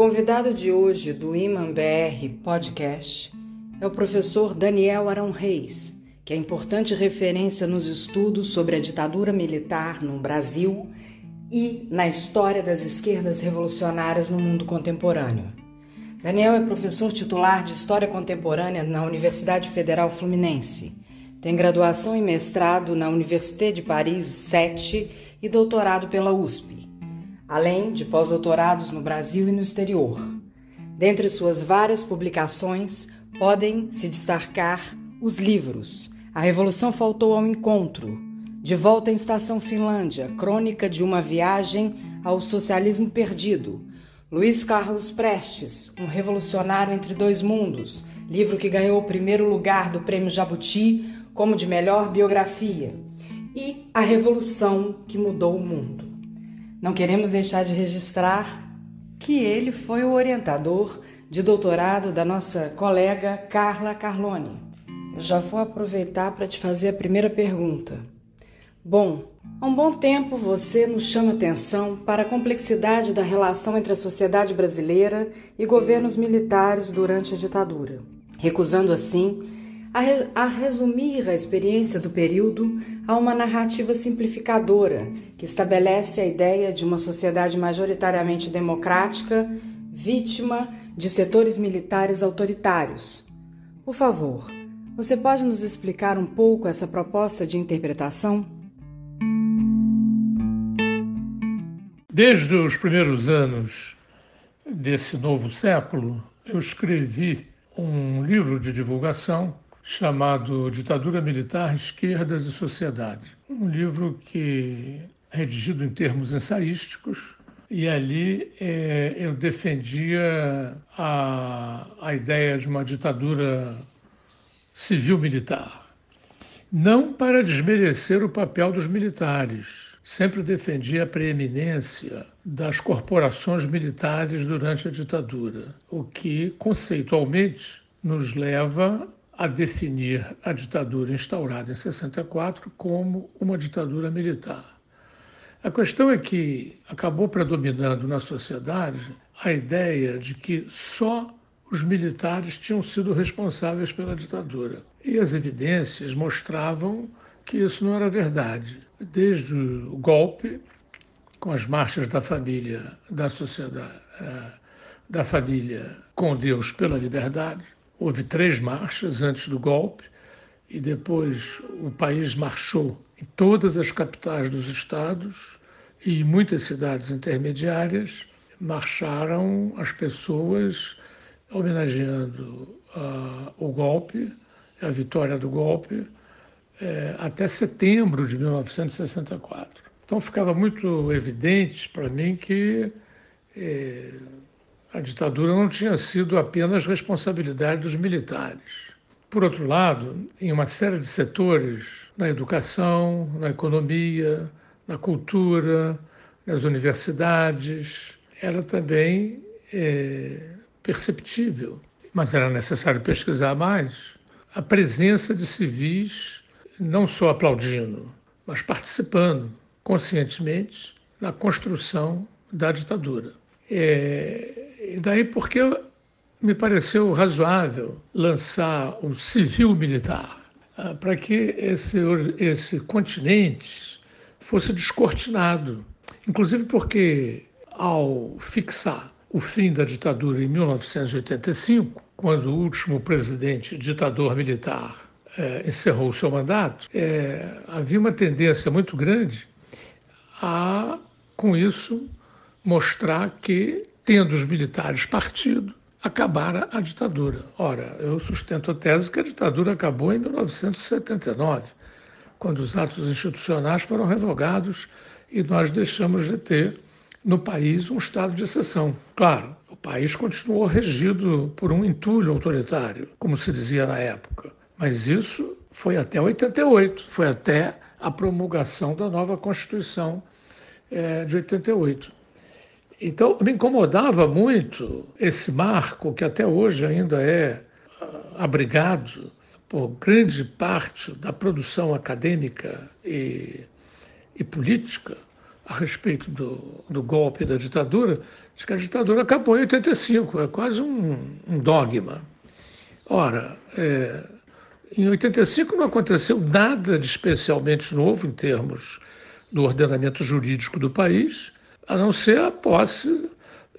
Convidado de hoje do Iman BR Podcast é o professor Daniel Arão Reis, que é importante referência nos estudos sobre a ditadura militar no Brasil e na história das esquerdas revolucionárias no mundo contemporâneo. Daniel é professor titular de História Contemporânea na Universidade Federal Fluminense. Tem graduação e mestrado na Université de Paris 7 e doutorado pela USP, além de pós-doutorados no Brasil e no exterior. Dentre suas várias publicações, podem se destacar os livros A Revolução Faltou ao Encontro, De Volta em Estação Finlândia, Crônica de uma Viagem ao Socialismo Perdido, Luiz Carlos Prestes, Um Revolucionário entre Dois Mundos, livro que ganhou o primeiro lugar do Prêmio Jabuti como de melhor biografia, e A Revolução que Mudou o Mundo. Não queremos deixar de registrar que ele foi o orientador de doutorado da nossa colega Carla Carlone. Eu já vou aproveitar para te fazer a primeira pergunta. Bom, há um bom tempo você nos chama atenção para a complexidade da relação entre a sociedade brasileira e governos militares durante a ditadura, recusando assim a, re a resumir a experiência do período a uma narrativa simplificadora que estabelece a ideia de uma sociedade majoritariamente democrática, vítima de setores militares autoritários. Por favor, você pode nos explicar um pouco essa proposta de interpretação? Desde os primeiros anos desse novo século, eu escrevi um livro de divulgação chamado Ditadura Militar, Esquerdas e Sociedade. Um livro que é redigido em termos ensaísticos, e ali é, eu defendia a, a ideia de uma ditadura civil-militar. Não para desmerecer o papel dos militares, sempre defendia a preeminência das corporações militares durante a ditadura, o que conceitualmente nos leva a definir a ditadura instaurada em 64 como uma ditadura militar. A questão é que acabou predominando na sociedade a ideia de que só os militares tinham sido responsáveis pela ditadura. E as evidências mostravam que isso não era verdade. Desde o golpe, com as marchas da família, da sociedade, eh, da família com Deus pela liberdade, houve três marchas antes do golpe e depois o país marchou em todas as capitais dos estados e muitas cidades intermediárias marcharam as pessoas homenageando uh, o golpe, a vitória do golpe, é, até setembro de 1964. Então ficava muito evidente para mim que é, a ditadura não tinha sido apenas responsabilidade dos militares. Por outro lado, em uma série de setores, na educação, na economia, na cultura, nas universidades, era também é, perceptível, mas era necessário pesquisar mais, a presença de civis não só aplaudindo, mas participando conscientemente na construção da ditadura. É, daí porque me pareceu razoável lançar o civil militar ah, para que esse, esse continente fosse descortinado. Inclusive porque ao fixar o fim da ditadura em 1985, quando o último presidente ditador militar é, encerrou o seu mandato, é, havia uma tendência muito grande a, com isso, mostrar que, tendo os militares partido, acabara a ditadura. Ora, eu sustento a tese que a ditadura acabou em 1979, quando os atos institucionais foram revogados e nós deixamos de ter no país um estado de exceção. Claro, o país continuou regido por um entulho autoritário, como se dizia na época, mas isso foi até 88, foi até a promulgação da nova Constituição é, de 88. Então, me incomodava muito esse marco, que até hoje ainda é ah, abrigado por grande parte da produção acadêmica e, e política a respeito do, do, golpe da ditadura, de que a ditadura acabou em 85, é quase um, um dogma. Ora, é, em 85 não aconteceu nada de especialmente novo em termos do ordenamento jurídico do país, a não ser a posse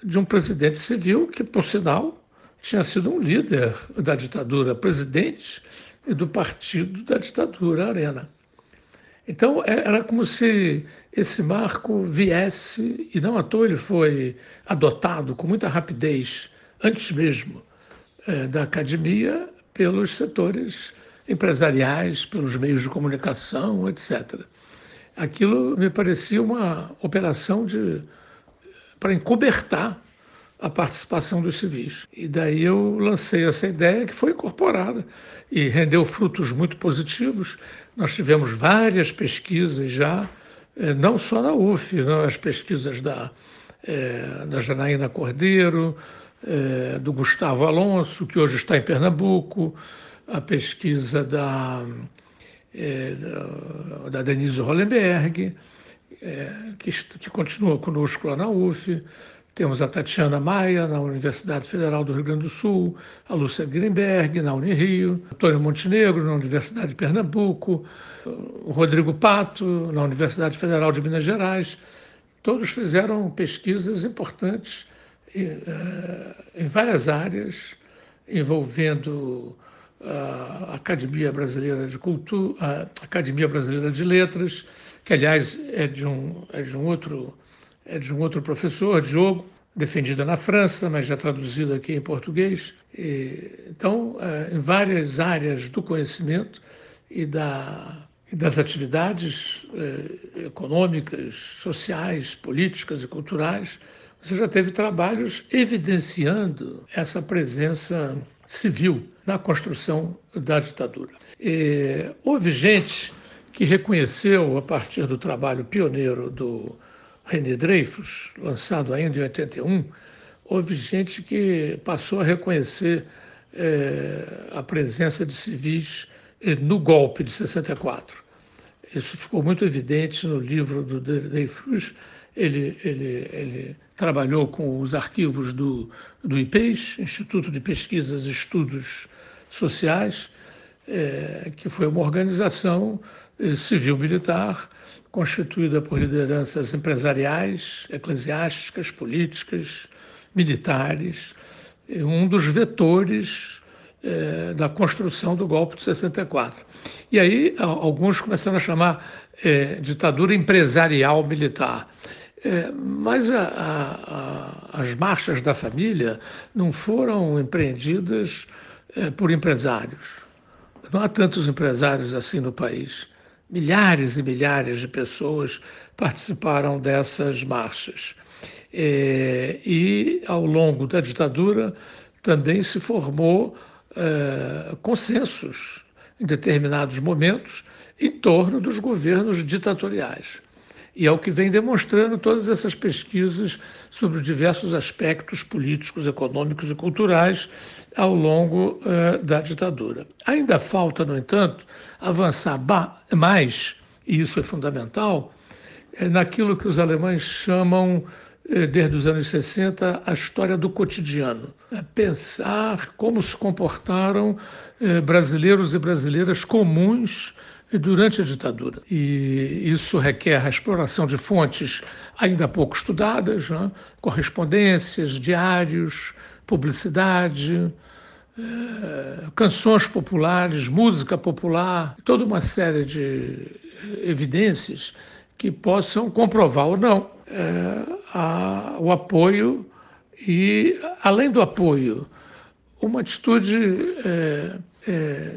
de um presidente civil que, por sinal, tinha sido um líder da ditadura, presidente e do partido da ditadura Arena. Então, é, era como se esse marco viesse, e não à toa ele foi adotado com muita rapidez, antes mesmo é, da academia, pelos setores empresariais, pelos meios de comunicação, etc aquilo me parecia uma operação de para encobertar a participação dos civis. E daí eu lancei essa ideia que foi incorporada e rendeu frutos muito positivos. Nós tivemos várias pesquisas já, eh, não só na UF, as pesquisas da, é, da Janaína Cordeiro, é, do Gustavo Alonso, que hoje está em Pernambuco, a pesquisa da é, da Denise Hollenberg, é, que, que continua conosco lá na UF. Temos a Tatiana Maia, na Universidade Federal do Rio Grande do Sul, a Lúcia Grimberg, na Unirio, Antônio Montenegro, na Universidade de Pernambuco, o Rodrigo Pato, na Universidade Federal de Minas Gerais. Todos fizeram pesquisas importantes em, é, em várias áreas, envolvendo a Academia Brasileira de Cultura, Academia Brasileira de Letras, que aliás é de um, é de um outro é de um outro professor, Diogo, defendida na França, mas já traduzida aqui em português. E, então, é, em várias áreas do conhecimento e, da, e das atividades é, econômicas, sociais, políticas e culturais, você já teve trabalhos evidenciando essa presença civil na construção da ditadura. E houve gente que reconheceu, a partir do trabalho pioneiro do René Dreyfus, lançado ainda em 81, houve gente que passou a reconhecer é, a presença de civis eh, no golpe de 64. Isso ficou muito evidente no livro do Dreyfus. Ele, ele, ele trabalhou com os arquivos do, do IPES, Instituto de Pesquisas e Estudos Sociais, é, que foi uma organização é, civil-militar constituída por lideranças empresariais, eclesiásticas, políticas, militares, um dos vetores é, da construção do golpe de 64. E aí alguns começaram a chamar é, ditadura empresarial militar. É, mas a, a, as marchas da família não foram empreendidas é, por empresários. Não há tantos empresários assim no país. Milhares e milhares de pessoas participaram dessas marchas. É, e, ao longo da ditadura, também se formou é, consensos, em determinados momentos, em torno dos governos ditatoriais. E é o que vem demonstrando todas essas pesquisas sobre diversos aspectos políticos, econômicos e culturais ao longo uh, da ditadura. Ainda falta, no entanto, avançar mais, e isso é fundamental, é naquilo que os alemães chamam, eh, desde os anos 60, a história do cotidiano. É pensar como se comportaram brasileiros e brasileiras comuns durante a ditadura. E isso requer a exploração de fontes ainda pouco estudadas, né? correspondências, diários, publicidade, eh, canções populares, música popular, toda uma série de evidências que possam comprovar ou não eh, a, o apoio e, além do apoio, uma atitude eh,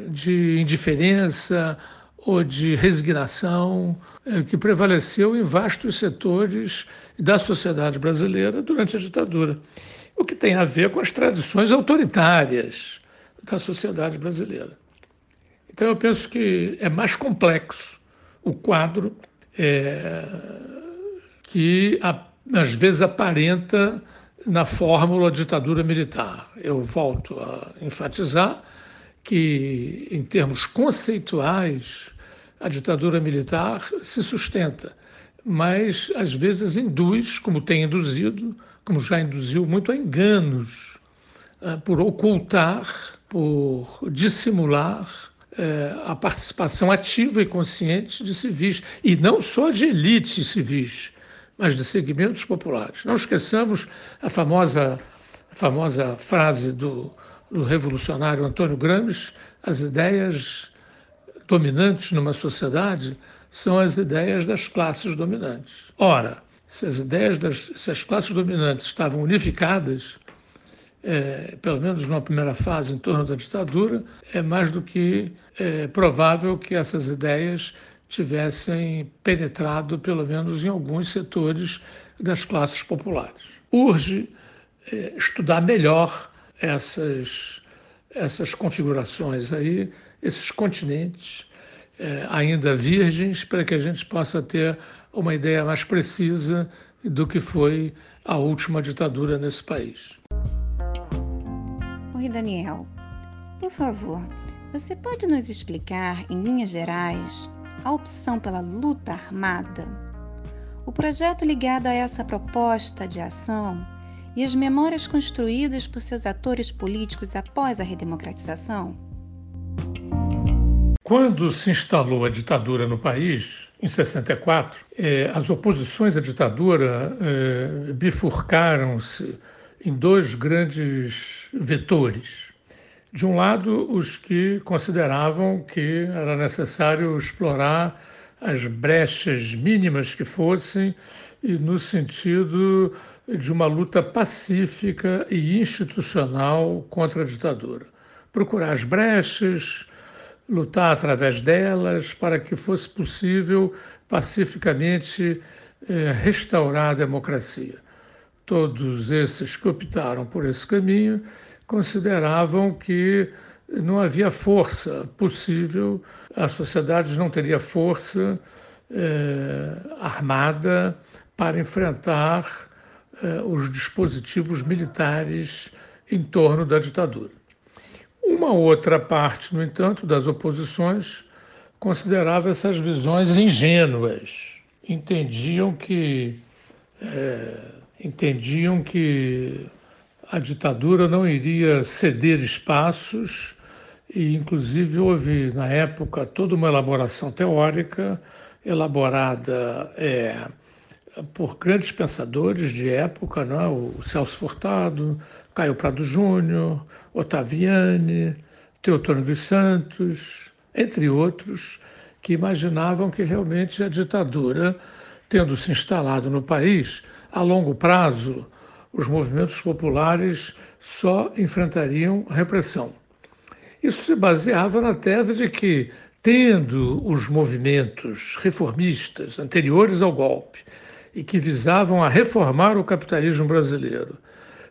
de indiferença ou de resignação que prevaleceu em vastos setores da sociedade brasileira durante a ditadura o que tem a ver com as tradições autoritárias da sociedade brasileira. Então, eu penso que é mais complexo o quadro é, que, às vezes, aparenta na fórmula ditadura militar. Eu volto a enfatizar que, em termos conceituais, a ditadura militar se sustenta, mas às vezes induz, como tem induzido, como já induziu muito a enganos, eh, por ocultar, por dissimular eh, a participação ativa e consciente de civis, e não só de elites civis, mas de segmentos populares. Não esqueçamos a famosa, a famosa frase do, do revolucionário Antônio Gramsci: as ideias dominantes numa sociedade são as ideias das classes dominantes. Ora, se as ideias das se as classes dominantes estavam unificadas, é, pelo menos numa primeira fase em torno da ditadura, é mais do que é, provável que essas ideias tivessem penetrado, pelo menos em alguns setores das classes populares. Urge é, estudar melhor essas, essas configurações aí, esses continentes é, ainda virgens, para que a gente possa ter uma ideia mais precisa do que foi a última ditadura nesse país. Oi, Daniel. Por favor, você pode nos explicar, em linhas gerais, a opção pela luta armada? O projeto ligado a essa proposta de ação e as memórias construídas por seus atores políticos após a redemocratização? Quando se instalou a ditadura no país, em 64, eh, as oposições à ditadura eh, bifurcaram-se em dois grandes vetores. De um lado, os que consideravam que era necessário explorar as brechas mínimas que fossem e no sentido de uma luta pacífica e institucional contra a ditadura. Procurar as brechas, lutar através delas para que fosse possível pacificamente eh, restaurar a democracia. Todos esses que optaram por esse caminho consideravam que não havia força possível, a sociedade não teria força eh, armada para enfrentar eh, os dispositivos militares em torno da ditadura. Uma outra parte, no entanto, das oposições considerava essas visões ingênuas, entendiam que é, entendiam que a ditadura não iria ceder espaços e, inclusive, houve na época toda uma elaboração teórica elaborada é, por grandes pensadores de época, não é? o Celso Furtado, Caio Prado Júnior, Otaviani, Teotônio dos Santos, entre outros, que imaginavam que realmente a ditadura, tendo se instalado no país, a longo prazo, os movimentos populares só enfrentariam repressão. Isso se baseava na tese de que, tendo os movimentos reformistas anteriores ao golpe e que visavam a reformar o capitalismo brasileiro,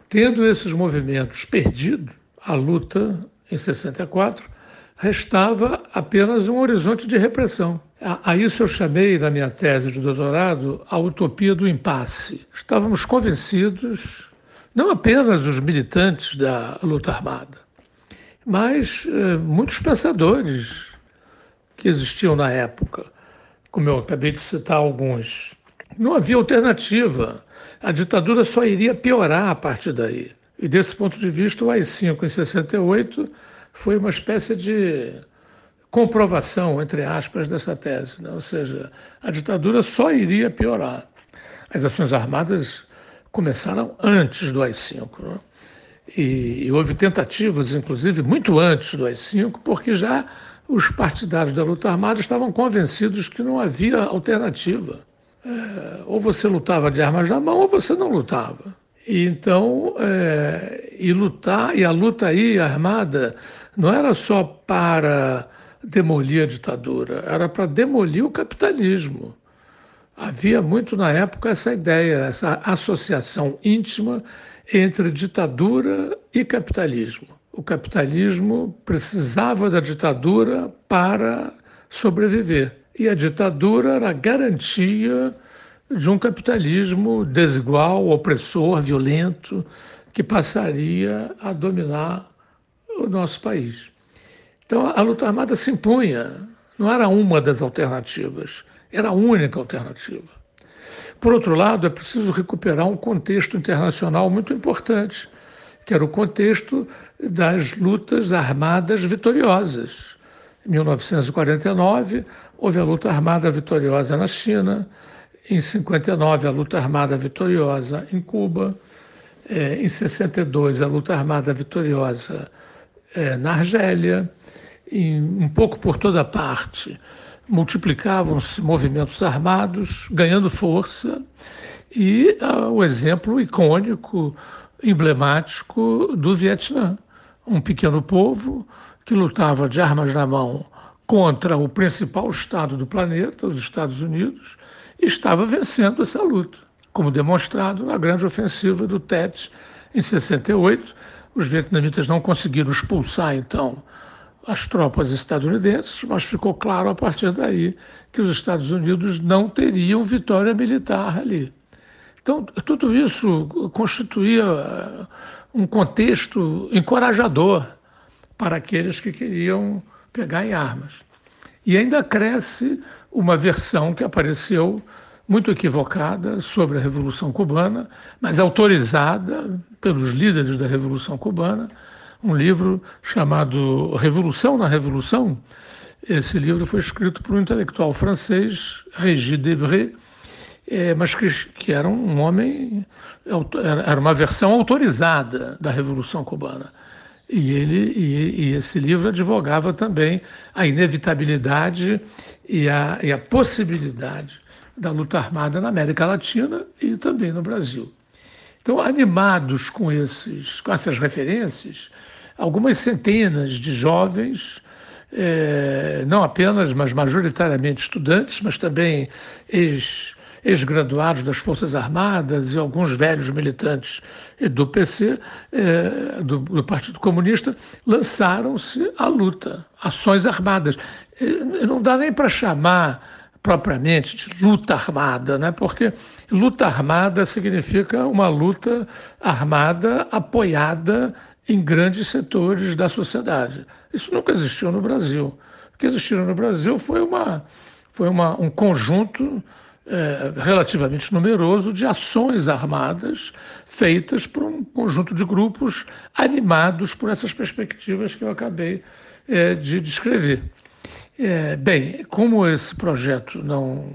tendo esses movimentos perdido a luta em 64, restava apenas um horizonte de repressão. A isso eu chamei, na minha tese de doutorado, a utopia do impasse. Estávamos convencidos, não apenas os militantes da luta armada, mas eh, muitos pensadores que existiam na época, como eu acabei de citar alguns. Não havia alternativa. A ditadura só iria piorar a partir daí. E desse ponto de vista, o AI-5 em 68 foi uma espécie de comprovação, entre aspas, dessa tese. Né? Ou seja, a ditadura só iria piorar. As ações armadas começaram antes do AI-5. Né? E, e, houve tentativas, inclusive, muito antes do AI-5, porque já os partidários da luta armada estavam convencidos que não havia alternativa. É, ou você lutava de armas na mão ou você não lutava. E então, é, e lutar, e a luta aí armada não era só para demolir a ditadura, era para demolir o capitalismo. Havia muito na época essa ideia, essa associação íntima entre ditadura e capitalismo. O capitalismo precisava da ditadura para sobreviver. E a ditadura era a garantia de um capitalismo desigual, opressor, violento, que passaria a dominar o nosso país. Então a luta armada se impunha, não era uma das alternativas, era a única alternativa. Por outro lado, é preciso recuperar um contexto internacional muito importante, que era o contexto das lutas armadas vitoriosas. Em 1949, houve a luta armada vitoriosa na China, em 59, a luta armada vitoriosa em Cuba, é, em 62, a luta armada vitoriosa é, na Argélia, em, um pouco por toda parte, multiplicavam-se movimentos armados, ganhando força, e uh, o exemplo icônico, emblemático do Vietnã. Um pequeno povo que lutava de armas na mão contra o principal Estado do planeta, os Estados Unidos, e estava vencendo essa luta, como demonstrado na grande ofensiva do Tet em 68. Os vietnamitas não conseguiram expulsar, então, as tropas estadunidenses, mas ficou claro a partir daí que os Estados Unidos não teriam vitória militar ali. Então, tudo isso constituía uh, um contexto encorajador para aqueles que queriam pegar em armas. E ainda cresce uma versão que apareceu muito equivocada sobre a Revolução Cubana, mas autorizada pelos líderes da Revolução Cubana, um livro chamado Revolução na Revolução. Esse livro foi escrito por um intelectual francês, Régis Debray, é, mas que, que, era um homem, era uma versão autorizada da Revolução Cubana. E, ele, e, e esse livro advogava também a inevitabilidade e a, e a possibilidade da luta armada na América Latina e também no Brasil. Então, animados com, esses, com essas referências, algumas centenas de jovens, é, não apenas, mas majoritariamente estudantes, mas também ex, ex-graduados das Forças Armadas e alguns velhos militantes do PC, é, do, do, Partido Comunista, lançaram-se à luta, ações armadas. não dá nem para chamar propriamente de luta armada, né? porque luta armada significa uma luta armada apoiada em grandes setores da sociedade. Isso nunca existiu no Brasil. O que existiu no Brasil foi, uma, foi uma, um conjunto é, relativamente numeroso de ações armadas feitas por um conjunto de grupos animados por essas perspectivas que eu acabei é, de descrever. É, bem, como esse projeto não,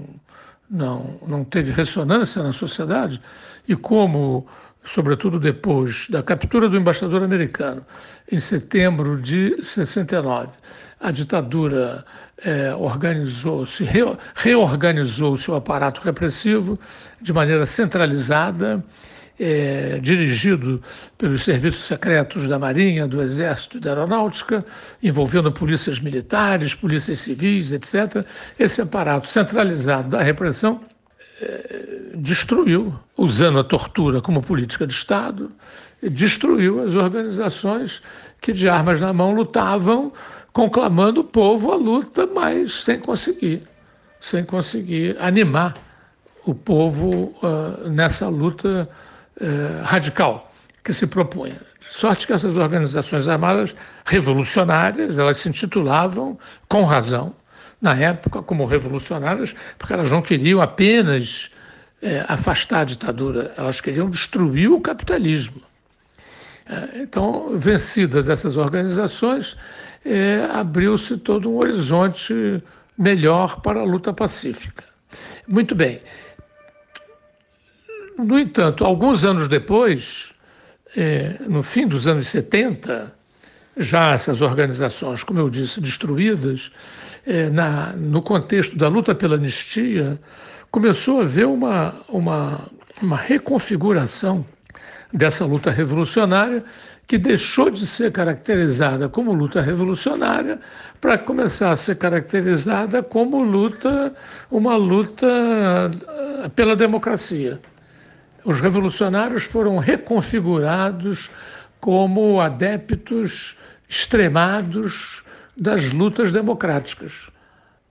não, não teve ressonância na sociedade e como, sobretudo depois da captura do embaixador americano em setembro de 69, a ditadura é, organizou, se re, reorganizou o seu aparato repressivo de maneira centralizada é, dirigido pelos serviços secretos da Marinha, do Exército e da Aeronáutica, envolvendo polícias militares, polícias civis, etc. Esse aparato centralizado da repressão destruiu, usando a tortura como política de Estado, destruiu as organizações que de armas na mão lutavam, conclamando o povo à luta, mas sem conseguir, sem conseguir animar o povo uh, nessa luta eh, radical que se propunha. Sorte que essas organizações armadas revolucionárias, elas se intitulavam, com razão, na época, como revolucionárias, porque elas não queriam apenas eh, afastar a ditadura, elas queriam destruir o capitalismo. Eh, então, vencidas essas organizações, é, abriu-se todo um horizonte melhor para a luta pacífica. Muito bem. No entanto, alguns anos depois, é, no fim dos anos 70, já essas organizações, como eu disse, destruídas, é, na, no contexto da luta pela anistia, começou a haver uma, uma, uma reconfiguração dessa luta revolucionária que deixou de ser caracterizada como luta revolucionária para começar a ser caracterizada como luta, uma luta eh, pela democracia. Os revolucionários foram reconfigurados como adeptos extremados das lutas democráticas.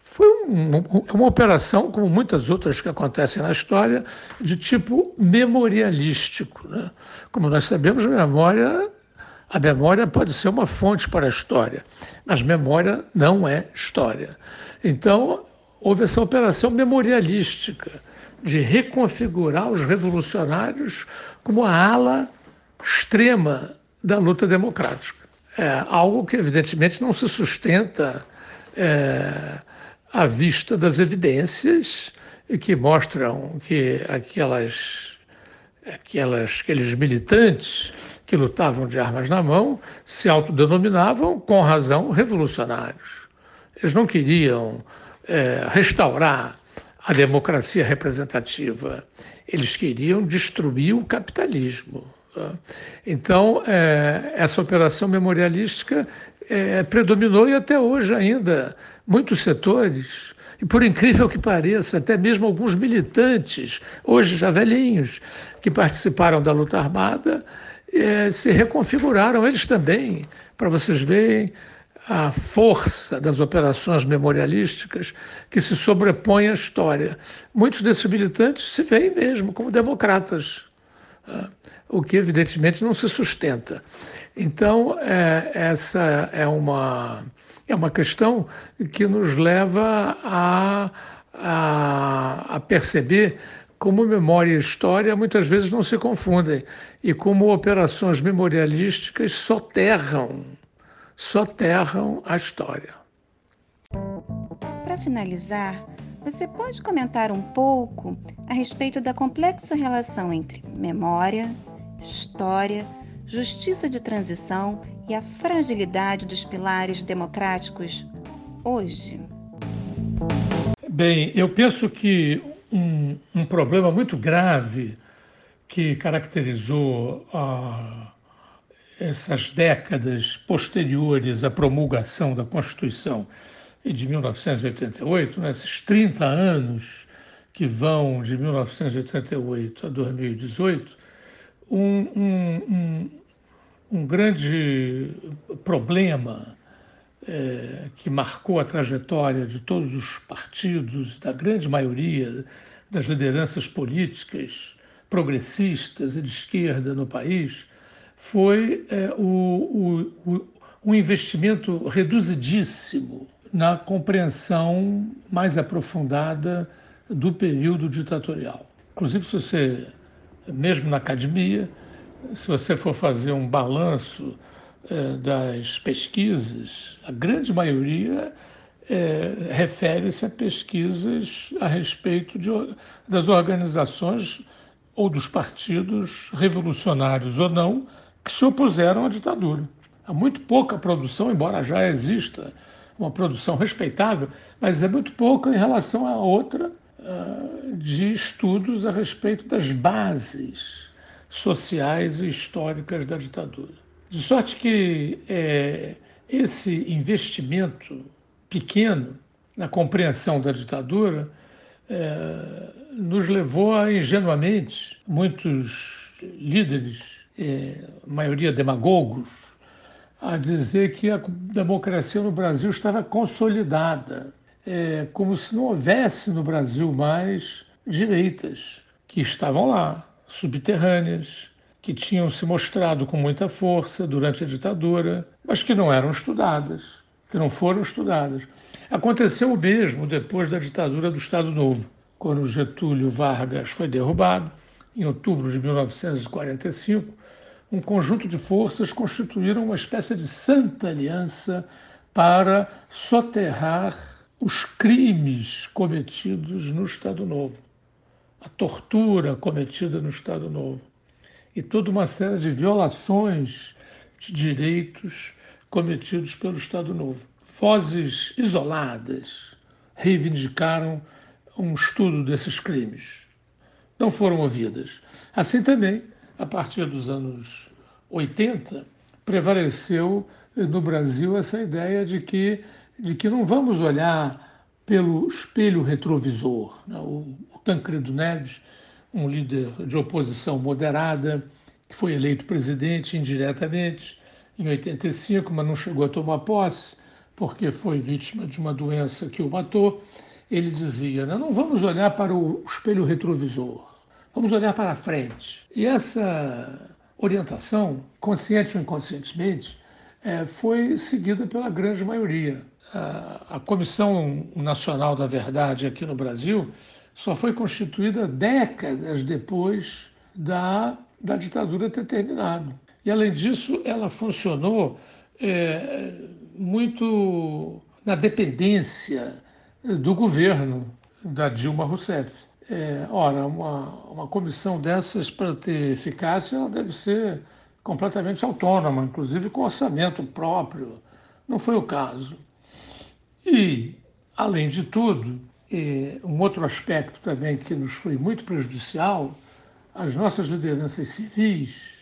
Foi um, uma operação, como muitas outras que acontecem na história, de tipo memorialístico. Né? Como nós sabemos, a memória, a memória pode ser uma fonte para a história, mas memória não é história. Então, houve essa operação memorialística de reconfigurar os revolucionários como a ala extrema da luta democrática. É algo que, evidentemente, não se sustenta é, à vista das evidências que mostram que aquelas, aquelas, aqueles militantes que lutavam de armas na mão se autodenominavam, com razão, revolucionários. Eles não queriam é, restaurar a democracia representativa, eles queriam destruir o capitalismo. Tá? Então, é, essa operação memorialística é, predominou e até hoje ainda muitos setores, e por incrível que pareça, até mesmo alguns militantes, hoje já velhinhos, que participaram da luta armada, é, se reconfiguraram eles também, para vocês verem a força das operações memorialísticas que se sobrepõem à história. Muitos desses militantes se veem mesmo como democratas? O que evidentemente não se sustenta. Então, é, essa é uma, é uma questão que nos leva a, a, a perceber como memória e história muitas vezes não se confundem e como operações memorialísticas soterram, soterram a história. Para finalizar, você pode comentar um pouco a respeito da complexa relação entre memória, história, justiça de transição e a fragilidade dos pilares democráticos hoje? Bem, eu penso que um, um problema muito grave que caracterizou ah, essas décadas posteriores à promulgação da Constituição de 1988, né, esses 30 anos que vão de 1988 a 2018, um, um, um, um grande problema é, que marcou a trajetória de todos os partidos, da grande maioria das lideranças políticas progressistas e de esquerda no país, foi é, o, o, o, um investimento reduzidíssimo na compreensão mais aprofundada do período ditatorial. Inclusive, se você, mesmo na academia, se você for fazer um balanço eh, das pesquisas, a grande maioria eh, refere-se a pesquisas a respeito de, das organizações ou dos partidos revolucionários ou não que se opuseram à ditadura. Há muito pouca produção, embora já exista uma produção respeitável, mas é muito pouca em relação a outra uh, de estudos a respeito das bases sociais e históricas da ditadura. De sorte que é, esse investimento pequeno na compreensão da ditadura é, nos levou a, ingenuamente, muitos líderes, é, maioria demagogos, a dizer que a democracia no Brasil estava consolidada, é, como se não houvesse no Brasil mais direitas, que estavam lá, subterrâneas, que tinham se mostrado com muita força durante a ditadura, mas que não eram estudadas, que não foram estudadas. Aconteceu o mesmo depois da ditadura do Estado Novo, quando Getúlio Vargas foi derrubado, em outubro de 1945 um conjunto de forças constituíram uma espécie de santa aliança para soterrar os crimes cometidos no Estado Novo, a tortura cometida no Estado Novo e toda uma série de violações de direitos cometidos pelo Estado Novo. Vozes isoladas reivindicaram um estudo desses crimes. Não foram ouvidas. Assim também, a partir dos anos 80, prevaleceu no Brasil essa ideia de que, de que não vamos olhar pelo espelho retrovisor. Né? O, o Tancredo Neves, um líder de oposição moderada, que foi eleito presidente indiretamente em 85, mas não chegou a tomar posse, porque foi vítima de uma doença que o matou. Ele dizia: né, não vamos olhar para o espelho retrovisor, vamos olhar para frente. E essa orientação, consciente ou inconscientemente, é, foi seguida pela grande maioria. A, a Comissão Nacional da Verdade aqui no Brasil só foi constituída décadas depois da, da ditadura ter terminado. E, além disso, ela funcionou é, muito na dependência do governo da Dilma Rousseff. É, ora, uma, uma comissão dessas, para ter eficácia, ela deve ser completamente autônoma, inclusive com orçamento próprio. Não foi o caso. E, além de tudo, um outro aspecto também que nos foi muito prejudicial, as nossas lideranças civis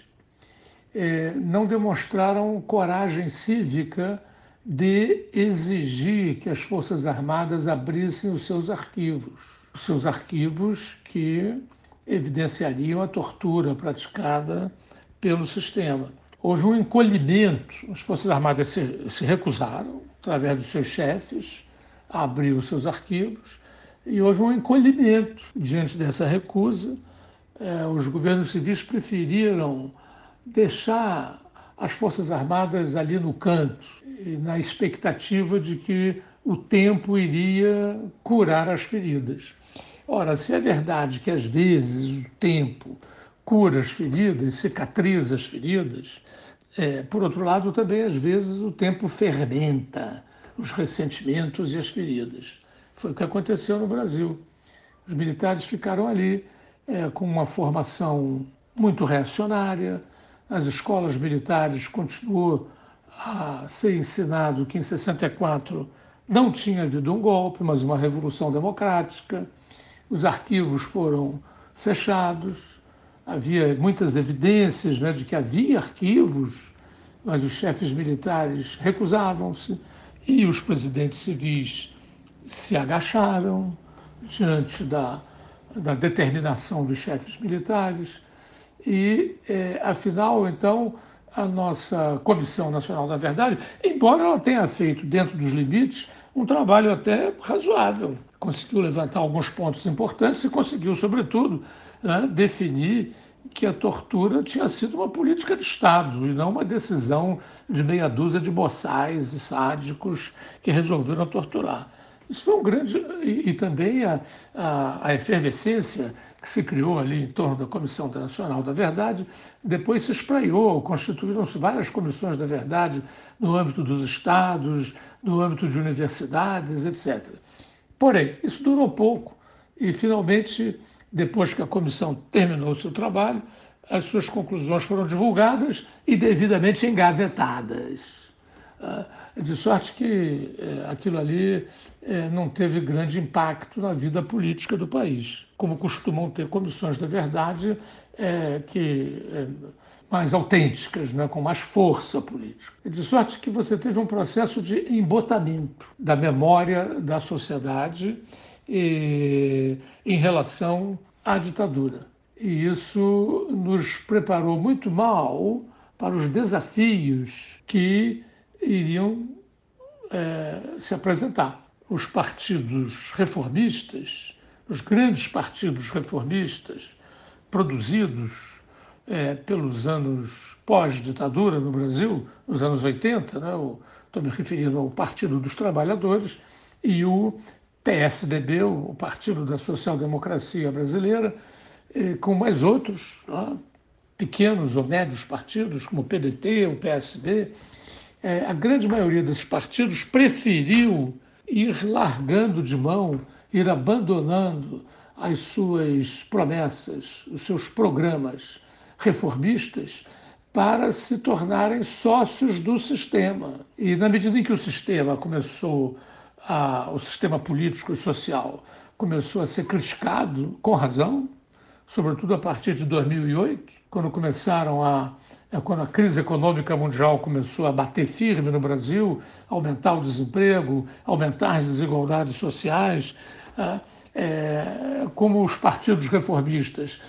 é, não demonstraram coragem cívica de exigir que as Forças Armadas abrissem os seus arquivos, os seus arquivos que evidenciariam a tortura praticada pelo sistema. Houve um encolhimento, as Forças Armadas se, se recusaram, através dos seus chefes, a abrir os seus arquivos, e houve um encolhimento diante dessa recusa. É, os governos civis preferiram deixar as Forças Armadas ali no canto, na expectativa de que o tempo iria curar as feridas. Ora, se é verdade que às vezes o tempo cura as feridas, cicatriza as feridas. É, por outro lado, também às vezes o tempo fermenta os ressentimentos e as feridas. Foi o que aconteceu no Brasil. Os militares ficaram ali é, com uma formação muito reacionária, as escolas militares continuou a ser ensinado que em 64 não tinha havido um golpe, mas uma revolução democrática. Os arquivos foram fechados, havia muitas evidências né, de que havia arquivos, mas os chefes militares recusavam-se e os presidentes civis se agacharam diante da, da determinação dos chefes militares. E, é, afinal, então, a nossa Comissão Nacional da Verdade, embora ela tenha feito, dentro dos limites, um trabalho até razoável, conseguiu levantar alguns pontos importantes e conseguiu, sobretudo, né, definir que a tortura tinha sido uma política de Estado e não uma decisão de meia dúzia de boçais e sádicos que resolveram torturar. Isso foi um grande. E, e também a, a, a, efervescência que se criou ali em torno da Comissão Nacional da Verdade, depois se espraiou, constituíram-se várias comissões da verdade no âmbito dos estados, no âmbito de universidades, etc. Porém, isso durou pouco e finalmente depois que a comissão terminou seu trabalho, as suas conclusões foram divulgadas e devidamente engavetadas. Ah, de sorte que eh, aquilo ali eh, não teve grande impacto na vida política do país, como costumam ter comissões da verdade eh, que mais autênticas, né, com mais força política. De sorte que você teve um processo de embotamento da memória da sociedade e, em relação à ditadura. E isso nos preparou muito mal para os desafios que iriam é, se apresentar. Os partidos reformistas, os grandes partidos reformistas produzidos é, pelos anos pós-ditadura no Brasil, nos anos 80, né, estou me referindo ao Partido dos Trabalhadores, e o PSDB, o Partido da Social Democracia Brasileira, com mais outros, pequenos ou médios partidos, como o PDT, o PSB, é, a grande maioria desses partidos preferiu ir largando de mão, ir abandonando as suas promessas, os seus programas reformistas para se tornarem sócios do sistema. E na medida em que o sistema começou a, o sistema político e social começou a ser criticado com razão, sobretudo a partir de 2008, quando começaram a é, quando a crise econômica mundial começou a bater firme no Brasil, aumentar o desemprego, aumentar as desigualdades sociais, é, como os partidos reformistas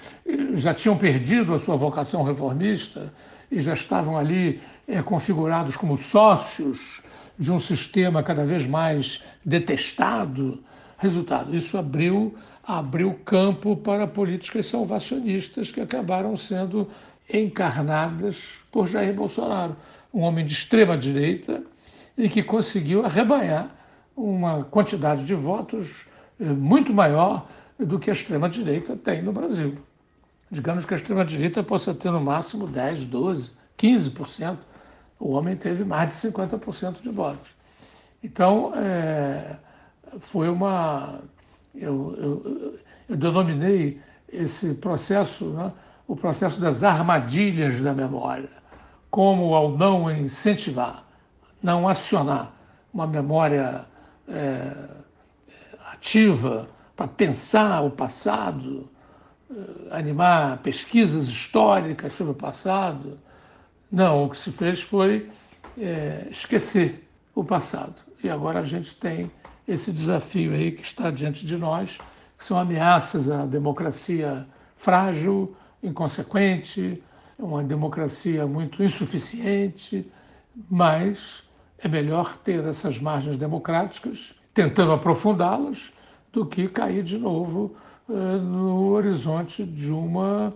já tinham perdido a sua vocação reformista e já estavam ali é, configurados como sócios de um sistema cada vez mais detestado. Resultado, isso abriu, abriu campo para políticas salvacionistas que acabaram sendo encarnadas por Jair Bolsonaro, um homem de extrema direita e que conseguiu arrebanhar uma quantidade de votos eh, muito maior do que a extrema direita tem no Brasil. Digamos que a extrema direita possa ter no máximo 10, 12, 15%. O homem teve mais de 50% de votos. Então, é, foi uma. Eu, eu, eu, denominei esse processo, né, o processo das armadilhas da memória, como ao não incentivar, não acionar uma memória é, ativa para pensar o passado, é, animar pesquisas históricas sobre o passado. Não, o que se fez foi é, esquecer o passado. E agora a gente tem esse desafio aí que está diante de nós, que são ameaças à democracia frágil, inconsequente, uma democracia muito insuficiente, mas é melhor ter essas margens democráticas, tentando aprofundá-las, do que cair de novo eh, no horizonte de uma,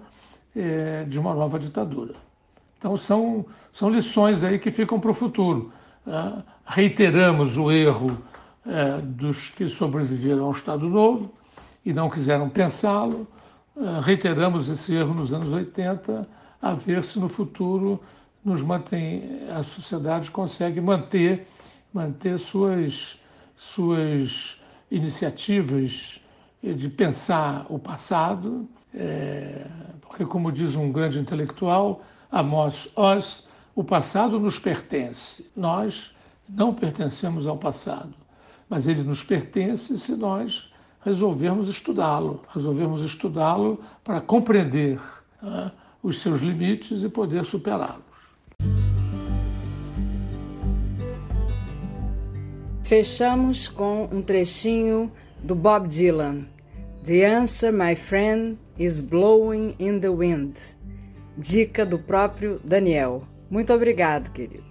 eh, de uma nova ditadura. Então, são, são lições aí que ficam para o futuro. Né? Reiteramos o erro eh, dos que sobreviveram ao Estado Novo e não quiseram pensá-lo, ah, reiteramos esse erro nos anos 80, a ver se no futuro nos mantém, a sociedade consegue manter, manter suas, suas iniciativas de pensar o passado, é, porque, como diz um grande intelectual, Amos Oz, o passado nos pertence. Nós não pertencemos ao passado, mas ele nos pertence se nós resolvermos estudá-lo, resolvermos estudá-lo para compreender né, os seus limites e poder superá-los. Fechamos com um trechinho do Bob Dylan. The answer, my friend, is blowing in the wind. Dica do próprio Daniel. Muito obrigado, querido.